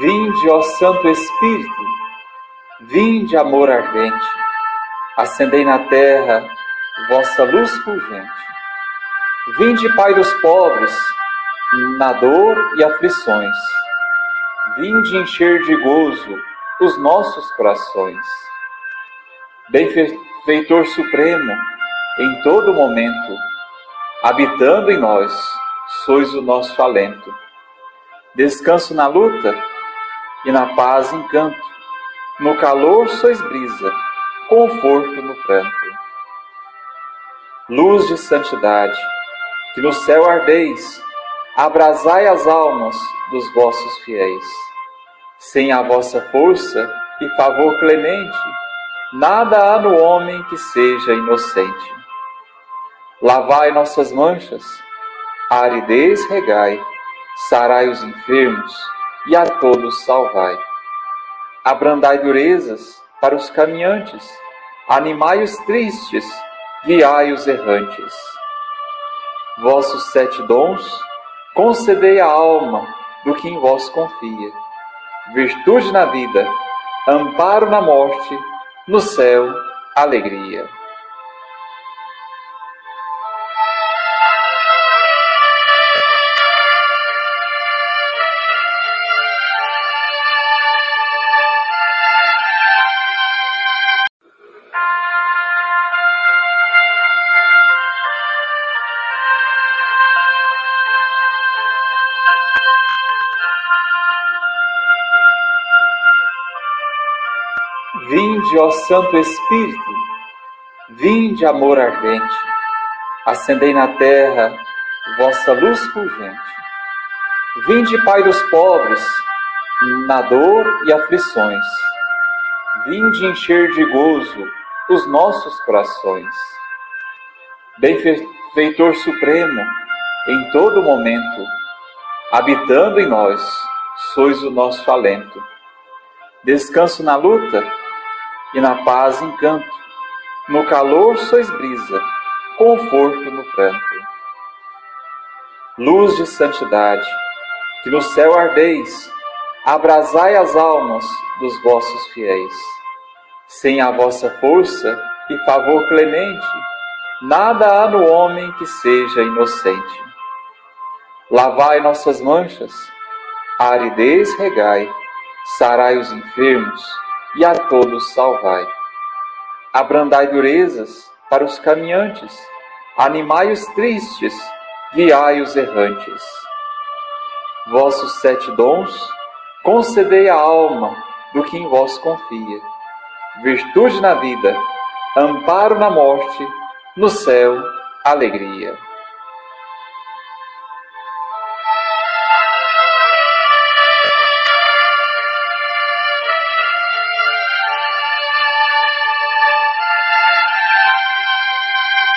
Vinde, ó Santo Espírito, vinde, amor ardente, acendei na terra vossa luz fulgente. Vinde, Pai dos pobres, na dor e aflições. Vinde encher de gozo os nossos corações. Benfeitor Supremo, em todo momento, habitando em nós, sois o nosso alento. Descanso na luta e na paz encanto. No calor sois brisa, conforto no pranto. Luz de santidade, que no céu ardeis, abrasai as almas dos vossos fiéis. Sem a vossa força e favor clemente, nada há no homem que seja inocente. Lavai nossas manchas, a aridez regai, sarai os enfermos, e a todos salvai. Abrandai durezas para os caminhantes, animai os tristes, guiai os errantes. Vossos sete dons, concedei à alma do que em vós confia, virtude na vida, amparo na morte, no céu, alegria. Vinde, ó Santo Espírito, vinde, amor ardente, acendei na terra vossa luz fulgente. Vinde, Pai dos pobres, na dor e aflições. Vinde encher de gozo os nossos corações. Benfeitor Supremo, em todo momento, habitando em nós, sois o nosso alento. Descanso na luta e na paz encanto. No calor sois brisa, conforto no pranto. Luz de santidade, que no céu ardeis, abrasai as almas dos vossos fiéis. Sem a vossa força e favor clemente, nada há no homem que seja inocente. Lavai nossas manchas, a aridez regai, sarai os enfermos, e a todos salvai. Abrandai durezas para os caminhantes, animai os tristes, guiai os errantes. Vossos sete dons, concedei à alma do que em vós confia, virtude na vida, amparo na morte, no céu, alegria.